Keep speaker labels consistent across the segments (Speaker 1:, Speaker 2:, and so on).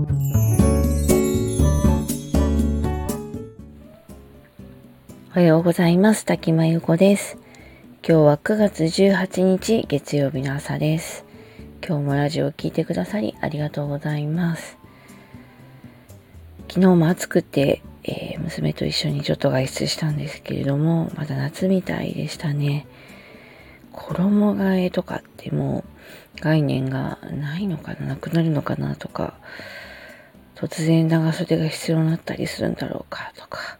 Speaker 1: おはようございます。滝真由子です。今日は9月18日月曜日の朝です。今日もラジオを聴いてくださりありがとうございます。昨日も暑くて、えー、娘と一緒にちょっと外出したんですけれども、まだ夏みたいでしたね。衣替えとかってもう概念がないのかな、なくなるのかなとか、突然長袖が必要になったりするんだろうかとか、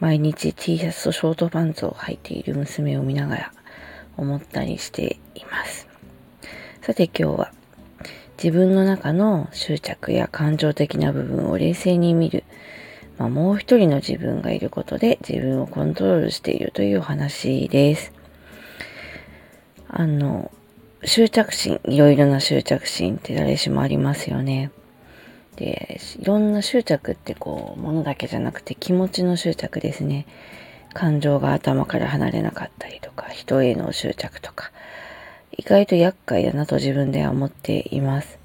Speaker 1: 毎日 T シャツとショートパンツを履いている娘を見ながら思ったりしています。さて今日は自分の中の執着や感情的な部分を冷静に見る、まあ、もう一人の自分がいることで自分をコントロールしているというお話です。あの、執着心、いろいろな執着心って誰しもありますよね。で、いろんな執着ってこう、ものだけじゃなくて気持ちの執着ですね。感情が頭から離れなかったりとか、人への執着とか、意外と厄介だなと自分では思っています。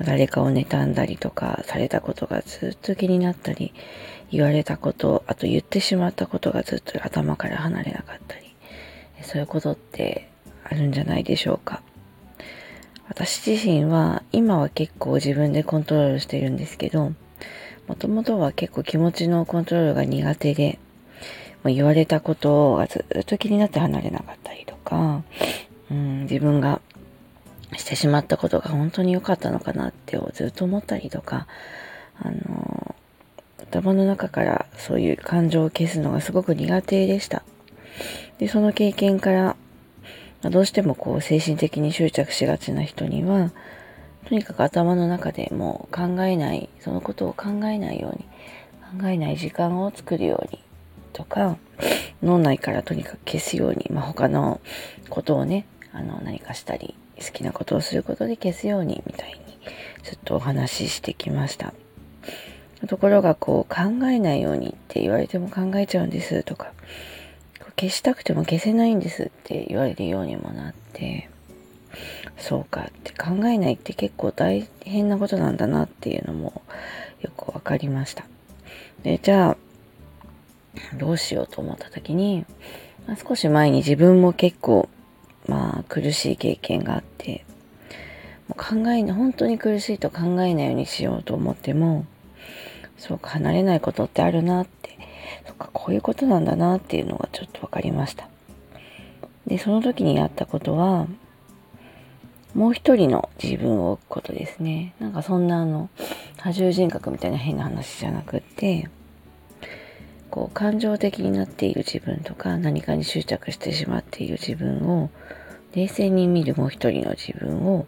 Speaker 1: 誰かを妬んだりとかされたことがずっと気になったり、言われたこと、あと言ってしまったことがずっと頭から離れなかったり、そういうことってあるんじゃないでしょうか。私自身は今は結構自分でコントロールしてるんですけど、もともとは結構気持ちのコントロールが苦手で、もう言われたことがずっと気になって離れなかったりとか、うん、自分がしてしまったことが本当に良かったのかなってずっと思ったりとか、あの、頭の中からそういう感情を消すのがすごく苦手でした。で、その経験からまあ、どうしてもこう精神的に執着しがちな人には、とにかく頭の中でもう考えない、そのことを考えないように、考えない時間を作るようにとか、脳内からとにかく消すように、まあ、他のことをね、あの何かしたり、好きなことをすることで消すようにみたいにずっとお話ししてきました。ところがこう考えないようにって言われても考えちゃうんですとか、消したくても消せないんですって言われるようにもなって、そうかって考えないって結構大変なことなんだなっていうのもよくわかりました。で、じゃあ、どうしようと思った時に、まあ、少し前に自分も結構、まあ苦しい経験があって、もう考えない、本当に苦しいと考えないようにしようと思っても、そうか離れないことってあるなってそっか、こういうことなんだなっていうのがちょっと分かりました。で、その時にやったことは、もう一人の自分を置くことですね。なんかそんなあの、多重人格みたいな変な話じゃなくって、こう、感情的になっている自分とか、何かに執着してしまっている自分を、冷静に見るもう一人の自分を、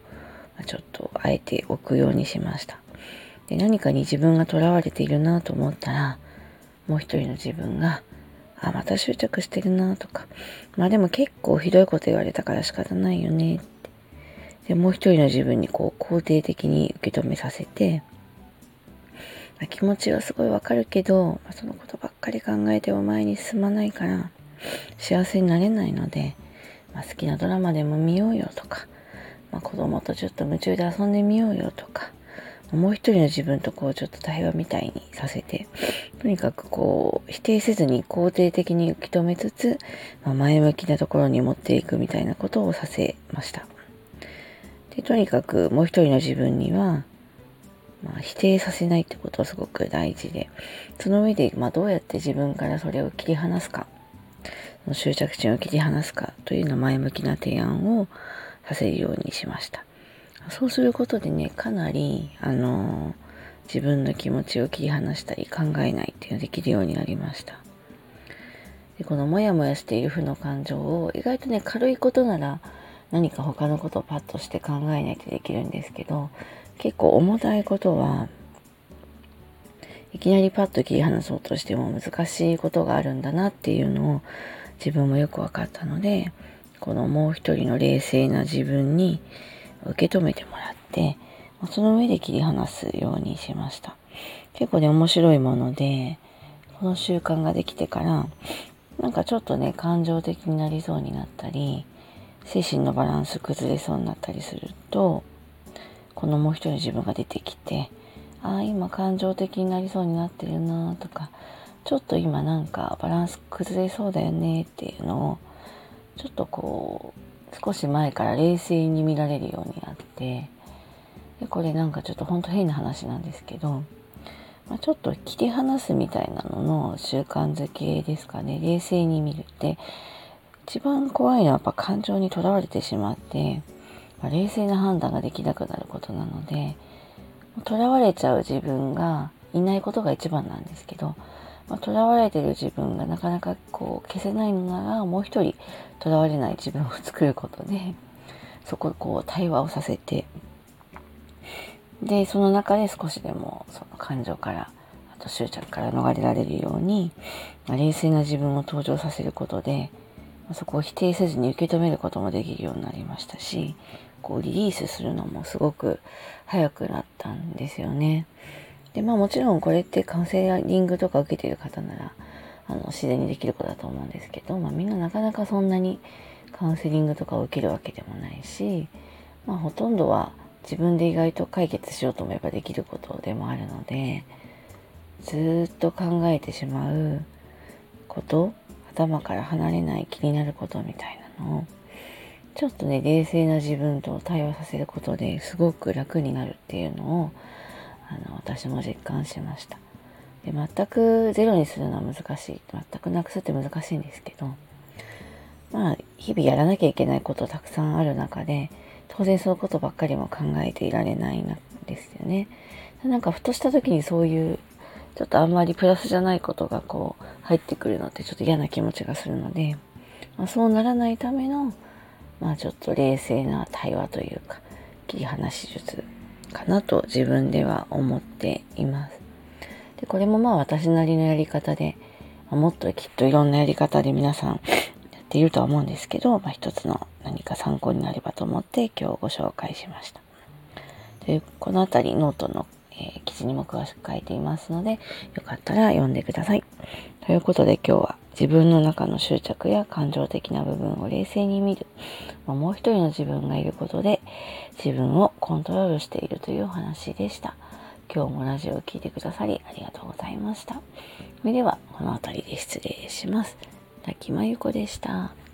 Speaker 1: ちょっとあえて置くようにしました。で、何かに自分が囚われているなと思ったら、もう一人の自分が、あ、また執着してるなとか、まあでも結構ひどいこと言われたから仕方ないよねって。で、もう一人の自分にこう肯定的に受け止めさせて、まあ、気持ちはすごいわかるけど、まあ、そのことばっかり考えても前に進まないから、幸せになれないので、まあ、好きなドラマでも見ようよとか、まあ、子供とちょっと夢中で遊んでみようよとか、もう一人の自分とこうちょっと対話みたいにさせて、とにかくこう否定せずに肯定的に受け止めつつ、まあ、前向きなところに持っていくみたいなことをさせました。でとにかくもう一人の自分には、まあ、否定させないってことはすごく大事で、その上で、まあ、どうやって自分からそれを切り離すか、その執着心を切り離すかというような前向きな提案をさせるようにしました。そうすることでね、かなり、あのー、自分の気持ちを切り離したり考えないっていうのができるようになりました。でこのモヤモヤしている負の感情を意外とね、軽いことなら何か他のことをパッとして考えないとできるんですけど、結構重たいことはいきなりパッと切り離そうとしても難しいことがあるんだなっていうのを自分もよく分かったので、このもう一人の冷静な自分に受け止めてもらって、その上で切り離すようにしました。結構ね、面白いもので、この習慣ができてから、なんかちょっとね、感情的になりそうになったり、精神のバランス崩れそうになったりすると、このもう一人の自分が出てきて、ああ今感情的になりそうになってるなとかちょっと今なんかバランス崩れそうだよねっていうのをちょっとこう少し前から冷静に見られるようになってでこれなんかちょっとほんと変な話なんですけど、まあ、ちょっと切り離すみたいなのの習慣づけですかね。冷静に見るって一番怖いのはやっぱ感情にとらわれてしまって、まあ、冷静な判断ができなくなることなのでとらわれちゃう自分がいないことが一番なんですけどまあ、囚われてる自分がなかなかこう消せないのならもう一人囚われない自分を作ることでそこをこう対話をさせてでその中で少しでもその感情からあと執着から逃れられるように、まあ、冷静な自分を登場させることで、まあ、そこを否定せずに受け止めることもできるようになりましたしこうリリースするのもすごく早くなったんですよね。で、まあもちろんこれってカウンセリングとか受けてる方なら、あの、自然にできることだと思うんですけど、まあみんななかなかそんなにカウンセリングとかを受けるわけでもないし、まあほとんどは自分で意外と解決しようと思えばできることでもあるので、ずっと考えてしまうこと、頭から離れない気になることみたいなのを、ちょっとね、冷静な自分と対話させることですごく楽になるっていうのを、あの私も実感しました。で全くゼロにするのは難しい。全くなくすって難しいんですけどまあ日々やらなきゃいけないことたくさんある中で当然そのことばっかりも考えていられないんですよね。なんかふとした時にそういうちょっとあんまりプラスじゃないことがこう入ってくるのってちょっと嫌な気持ちがするので、まあ、そうならないためのまあちょっと冷静な対話というか切り離し術かなと自分では思っています。でこれもまあ私なりのやり方で、もっときっといろんなやり方で皆さんやっているとは思うんですけど、まあ、一つの何か参考になればと思って今日ご紹介しました。でこの辺りノートの、えー、記事にも詳しく書いていますので、よかったら読んでください。ということで今日は自分の中の執着や感情的な部分を冷静に見る、まあ、もう一人の自分がいることで自分をコントロールしているというお話でした。今日もラジオを聴いてくださりありがとうございました。ではこの辺りで失礼します。滝真由子でした。